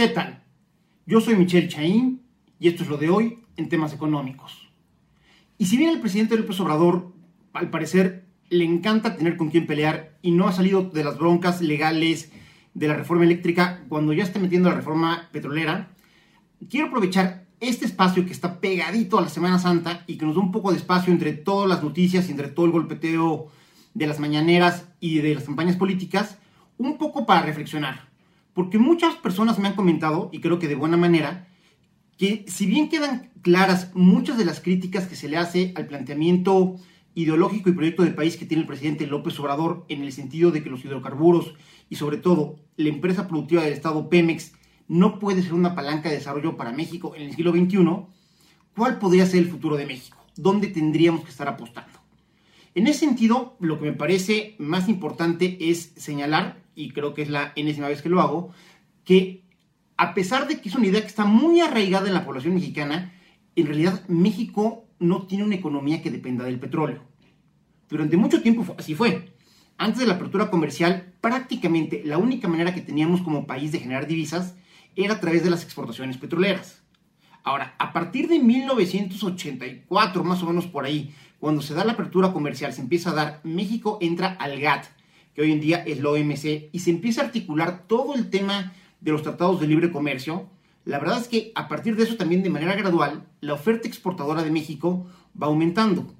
¿Qué tal? Yo soy Michelle Chaín y esto es lo de hoy en temas económicos. Y si bien el presidente López Obrador, al parecer, le encanta tener con quién pelear y no ha salido de las broncas legales de la reforma eléctrica cuando ya está metiendo la reforma petrolera, quiero aprovechar este espacio que está pegadito a la Semana Santa y que nos da un poco de espacio entre todas las noticias y entre todo el golpeteo de las mañaneras y de las campañas políticas, un poco para reflexionar. Porque muchas personas me han comentado, y creo que de buena manera, que si bien quedan claras muchas de las críticas que se le hace al planteamiento ideológico y proyecto de país que tiene el presidente López Obrador en el sentido de que los hidrocarburos y sobre todo la empresa productiva del Estado Pemex no puede ser una palanca de desarrollo para México en el siglo XXI, ¿cuál podría ser el futuro de México? ¿Dónde tendríamos que estar apostando? En ese sentido, lo que me parece más importante es señalar, y creo que es la enésima vez que lo hago, que a pesar de que es una idea que está muy arraigada en la población mexicana, en realidad México no tiene una economía que dependa del petróleo. Durante mucho tiempo así fue. Antes de la apertura comercial, prácticamente la única manera que teníamos como país de generar divisas era a través de las exportaciones petroleras. Ahora, a partir de 1984, más o menos por ahí, cuando se da la apertura comercial, se empieza a dar, México entra al GATT, hoy en día es la OMC, y se empieza a articular todo el tema de los tratados de libre comercio, la verdad es que a partir de eso también de manera gradual, la oferta exportadora de México va aumentando,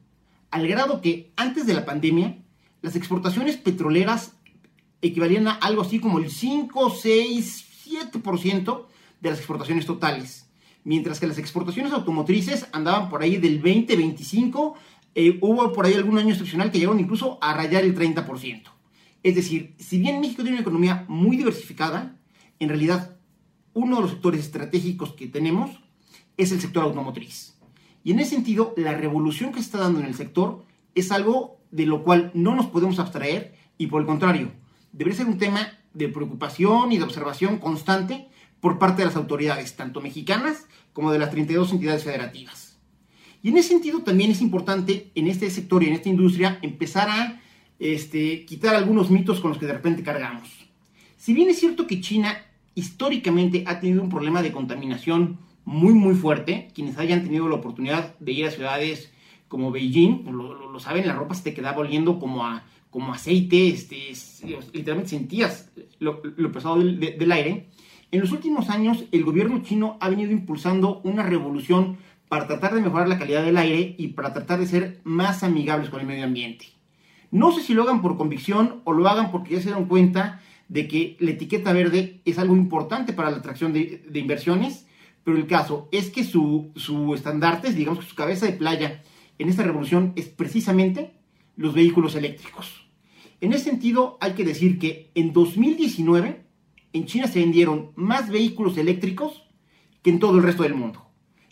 al grado que antes de la pandemia, las exportaciones petroleras equivalían a algo así como el 5, 6, 7% de las exportaciones totales, mientras que las exportaciones automotrices andaban por ahí del 20, 25, eh, hubo por ahí algún año excepcional que llegaron incluso a rayar el 30%. Es decir, si bien México tiene una economía muy diversificada, en realidad uno de los sectores estratégicos que tenemos es el sector automotriz. Y en ese sentido, la revolución que se está dando en el sector es algo de lo cual no nos podemos abstraer y por el contrario, debería ser un tema de preocupación y de observación constante por parte de las autoridades, tanto mexicanas como de las 32 entidades federativas. Y en ese sentido también es importante en este sector y en esta industria empezar a este, quitar algunos mitos con los que de repente cargamos. Si bien es cierto que China históricamente ha tenido un problema de contaminación muy muy fuerte, quienes hayan tenido la oportunidad de ir a ciudades como Beijing, pues lo, saben, la ropa se te quedaba oliendo como a como aceite, este, literalmente sentías lo, pesado del, aire. En los últimos años, el gobierno chino ha venido impulsando una revolución para tratar de mejorar la calidad del aire y para tratar de ser más amigables con el medio ambiente. No sé si lo hagan por convicción o lo hagan porque ya se dan cuenta de que la etiqueta verde es algo importante para la atracción de, inversiones, pero el caso es que su, su estandarte, digamos que su cabeza de playa en esta revolución es precisamente los vehículos eléctricos. En ese sentido, hay que decir que en 2019 en China se vendieron más vehículos eléctricos que en todo el resto del mundo.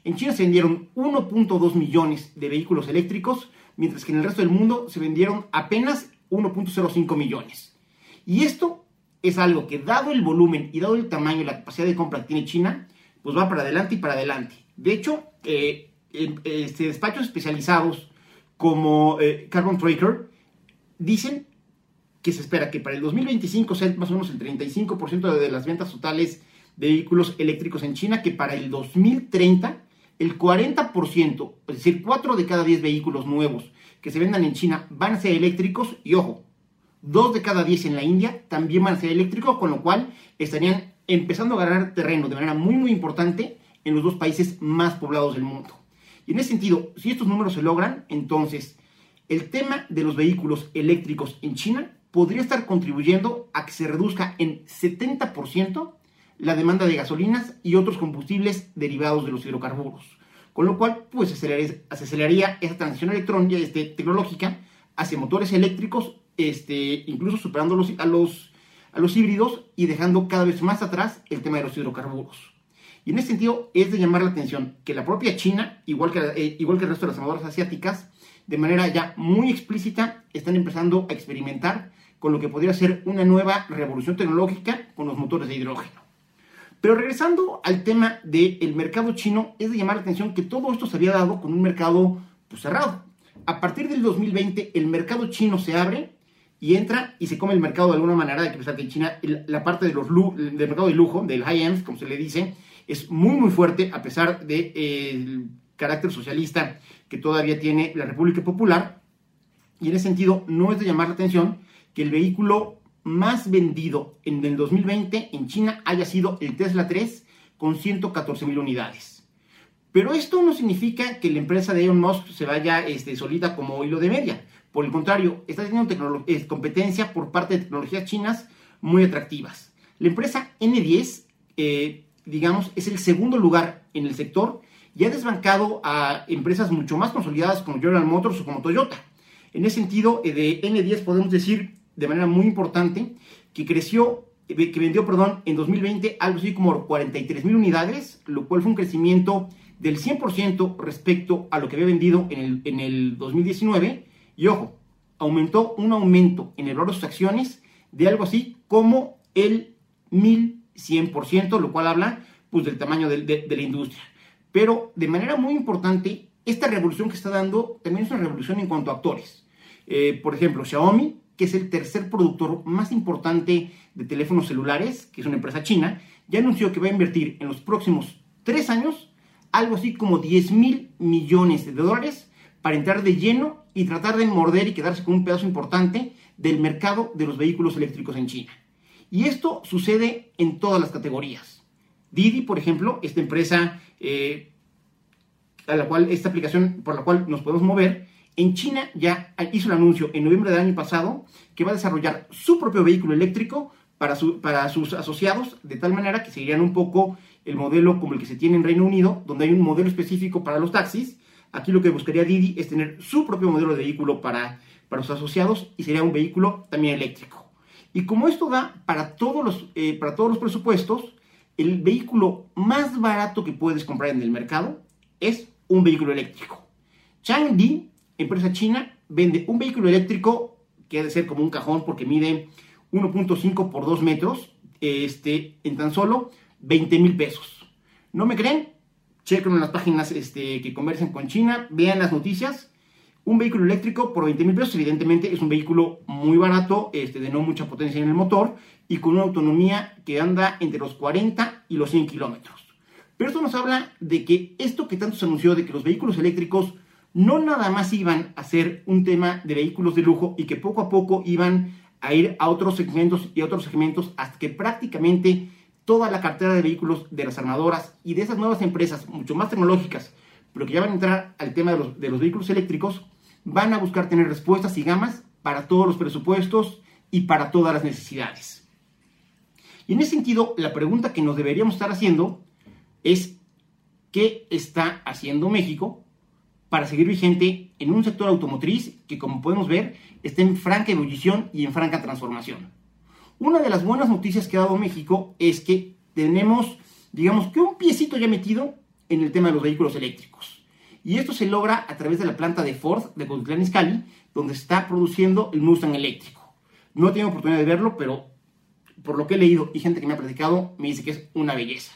En China se vendieron 1.2 millones de vehículos eléctricos, mientras que en el resto del mundo se vendieron apenas 1.05 millones. Y esto es algo que, dado el volumen y dado el tamaño y la capacidad de compra que tiene China, pues va para adelante y para adelante. De hecho, eh, este, despachos especializados como eh, Carbon Tracker dicen que se espera que para el 2025 sea más o menos el 35% de las ventas totales de vehículos eléctricos en China, que para el 2030 el 40%, es decir, 4 de cada 10 vehículos nuevos que se vendan en China van a ser eléctricos y ojo, 2 de cada 10 en la India también van a ser eléctricos, con lo cual estarían empezando a ganar terreno de manera muy muy importante en los dos países más poblados del mundo. Y en ese sentido, si estos números se logran, entonces el tema de los vehículos eléctricos en China podría estar contribuyendo a que se reduzca en 70% la demanda de gasolinas y otros combustibles derivados de los hidrocarburos. Con lo cual, pues se aceleraría esa transición electrónica, este, tecnológica hacia motores eléctricos, este, incluso superando a, los, a los híbridos y dejando cada vez más atrás el tema de los hidrocarburos. Y en ese sentido es de llamar la atención que la propia China, igual que, eh, igual que el resto de las armadoras asiáticas, de manera ya muy explícita están empezando a experimentar con lo que podría ser una nueva revolución tecnológica con los motores de hidrógeno. Pero regresando al tema del mercado chino, es de llamar la atención que todo esto se había dado con un mercado pues, cerrado. A partir del 2020 el mercado chino se abre y entra y se come el mercado de alguna manera. Hay que pensar que en China la parte de los del mercado de lujo, del high-end, como se le dice, es muy, muy fuerte a pesar del de, carácter socialista que todavía tiene la República Popular. Y en ese sentido, no es de llamar la atención que el vehículo más vendido en el 2020 en China haya sido el Tesla 3 con 114 mil unidades. Pero esto no significa que la empresa de Elon Musk se vaya este, solita como hilo de media. Por el contrario, está teniendo competencia por parte de tecnologías chinas muy atractivas. La empresa N10, eh, digamos, es el segundo lugar en el sector y ha desbancado a empresas mucho más consolidadas como General Motors o como Toyota. En ese sentido, eh, de N10 podemos decir de manera muy importante que creció, que vendió, perdón, en 2020 algo así como 43 mil unidades, lo cual fue un crecimiento del 100% respecto a lo que había vendido en el, en el 2019 y ojo, aumentó un aumento en el valor de sus acciones de algo así como el 1100%, lo cual habla pues, del tamaño de, la industria. Pero de manera muy importante, esta revolución que está dando también es una revolución en cuanto a actores. Eh, por ejemplo, Xiaomi, que es el tercer productor más importante de teléfonos celulares, que es una empresa china, ya anunció que va a invertir en los próximos tres años algo así como 10 mil millones de dólares para entrar de lleno y tratar de morder y quedarse con un pedazo importante del mercado de los vehículos eléctricos en China. Y esto sucede en todas las categorías. Didi, por ejemplo, esta empresa eh, a la cual esta aplicación por la cual nos podemos mover, en China ya hizo el anuncio en noviembre del año pasado que va a desarrollar su propio vehículo eléctrico para, para sus asociados, de tal manera que seguirían un poco el modelo como el que se tiene en Reino Unido, donde hay un modelo específico para los taxis Aquí lo que buscaría Didi es tener su propio modelo de vehículo para, para sus asociados y sería un vehículo también eléctrico. Y como esto da para todos los, eh, para todos los presupuestos, el vehículo más barato que puedes comprar en el mercado es un vehículo eléctrico. Changdi, empresa china, vende un vehículo eléctrico que ha de ser como un cajón porque mide 1.5 por 2 metros este, en tan solo 20 mil pesos. ¿No me creen? chequen en las páginas este, que conversen con China, vean las noticias. Un vehículo eléctrico por 20 mil pesos, evidentemente es un vehículo muy barato, este, de no mucha potencia en el motor y con una autonomía que anda entre los 40 y los 100 kilómetros. Pero esto nos habla de que esto que tanto se anunció de que los vehículos eléctricos no nada más iban a ser un tema de vehículos de lujo y que poco a poco iban a ir a otros segmentos y otros segmentos hasta que prácticamente toda la cartera de vehículos de las armadoras y de esas nuevas empresas mucho más tecnológicas, pero que ya van a entrar al tema de los, de los vehículos eléctricos, van a buscar tener respuestas y gamas para todos los presupuestos y para todas las necesidades. Y en ese sentido, la pregunta que nos deberíamos estar haciendo es, ¿qué está haciendo México para seguir vigente en un sector automotriz que, como podemos ver, está en franca ebullición y en franca transformación? Una de las buenas noticias que ha dado México es que tenemos, digamos que un piecito ya metido en el tema de los vehículos eléctricos. Y esto se logra a través de la planta de Ford de Cuautitlán Izcalli, donde está produciendo el Mustang eléctrico. No he tenido oportunidad de verlo, pero por lo que he leído y gente que me ha platicado, me dice que es una belleza.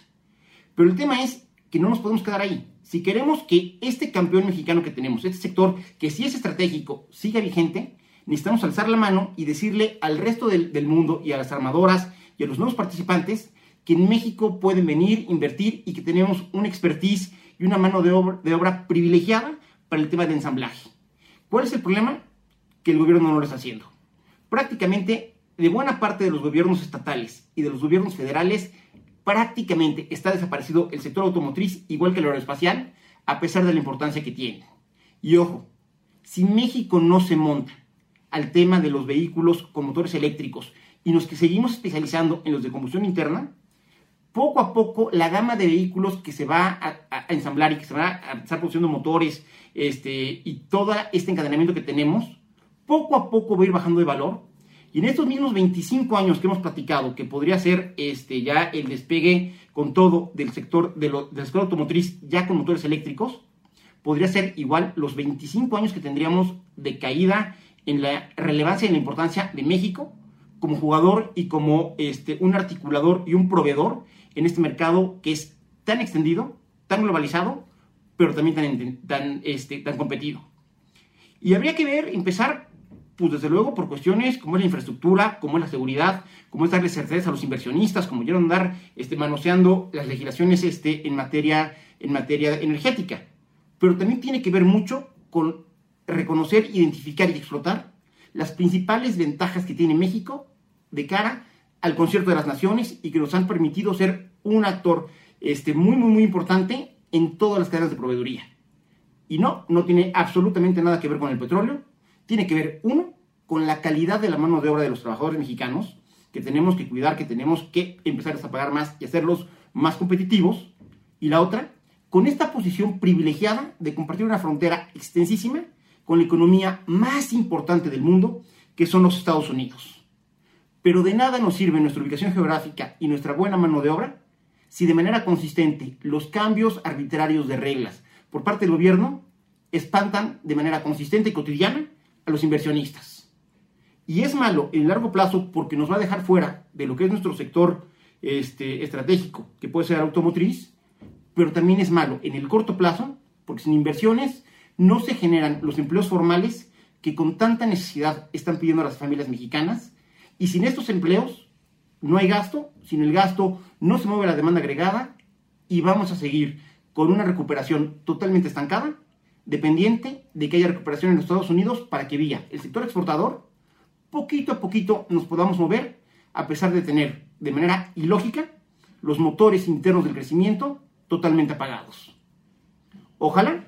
Pero el tema es que no nos podemos quedar ahí. Si queremos que este campeón mexicano que tenemos, este sector que sí es estratégico, siga vigente, necesitamos alzar la mano y decirle al resto del, mundo y a las armadoras y a los nuevos participantes que en México pueden venir, invertir y que tenemos una expertise y una mano de obra, de obra privilegiada para el tema de ensamblaje. ¿Cuál es el problema? Que el gobierno no lo está haciendo. Prácticamente de buena parte de los gobiernos estatales y de los gobiernos federales, prácticamente está desaparecido el sector automotriz, igual que el aeroespacial, a pesar de la importancia que tiene. Y ojo, si México no se monta al tema de los vehículos con motores eléctricos y los que seguimos especializando en los de combustión interna, poco a poco la gama de vehículos que se va a, ensamblar y que se van a estar produciendo motores este, y todo este encadenamiento que tenemos, poco a poco va a ir bajando de valor. Y en estos mismos 25 años que hemos platicado, que podría ser este, ya el despegue con todo del sector, de del sector automotriz ya con motores eléctricos, podría ser igual los 25 años que tendríamos de caída en la relevancia y la importancia de México como jugador y como este, un articulador y un proveedor en este mercado que es tan extendido, tan globalizado, pero también tan, tan, este, tan competido. Y habría que ver, empezar Pues desde luego por cuestiones como es la infraestructura, como es la seguridad, como es darle certeza a los inversionistas, como quieren andar este, manoseando las legislaciones este, en, materia, en materia energética. Pero también tiene que ver mucho con reconocer, identificar y explotar las principales ventajas que tiene México de cara al concierto de las naciones y que nos han permitido ser un actor este, muy, muy, muy importante en todas las cadenas de proveeduría. Y no, no tiene absolutamente nada que ver con el petróleo. Tiene que ver, uno, con la calidad de la mano de obra de los trabajadores mexicanos, que tenemos que cuidar, que tenemos que empezar a pagar más y hacerlos más competitivos. Y la otra, con esta posición privilegiada de compartir una frontera extensísima con la economía más importante del mundo, que son los Estados Unidos. Pero de nada nos sirve nuestra ubicación geográfica y nuestra buena mano de obra si de manera consistente los cambios arbitrarios de reglas por parte del gobierno espantan de manera consistente y cotidiana a los inversionistas. Y es malo en largo plazo porque nos va a dejar fuera de lo que es nuestro sector este, estratégico, que puede ser automotriz, pero también es malo en el corto plazo porque sin inversiones no se generan los empleos formales que con tanta necesidad están pidiendo las familias mexicanas y sin estos empleos no hay gasto, sin el gasto no se mueve la demanda agregada y vamos a seguir con una recuperación totalmente estancada, dependiente de que haya recuperación en los Estados Unidos para que vía el sector exportador, poquito a poquito nos podamos mover a pesar de tener de manera ilógica los motores internos del crecimiento totalmente apagados. Ojalá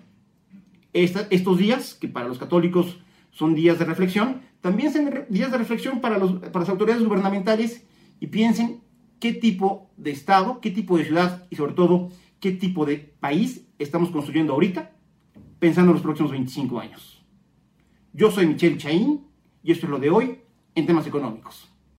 estos días, que para los católicos son días de reflexión, también sean días de reflexión para, para las autoridades gubernamentales y piensen qué tipo de Estado, qué tipo de ciudad y sobre todo qué tipo de país estamos construyendo ahorita, pensando en los próximos 25 años. Yo soy Michelle Chaín y esto es lo de hoy en temas económicos.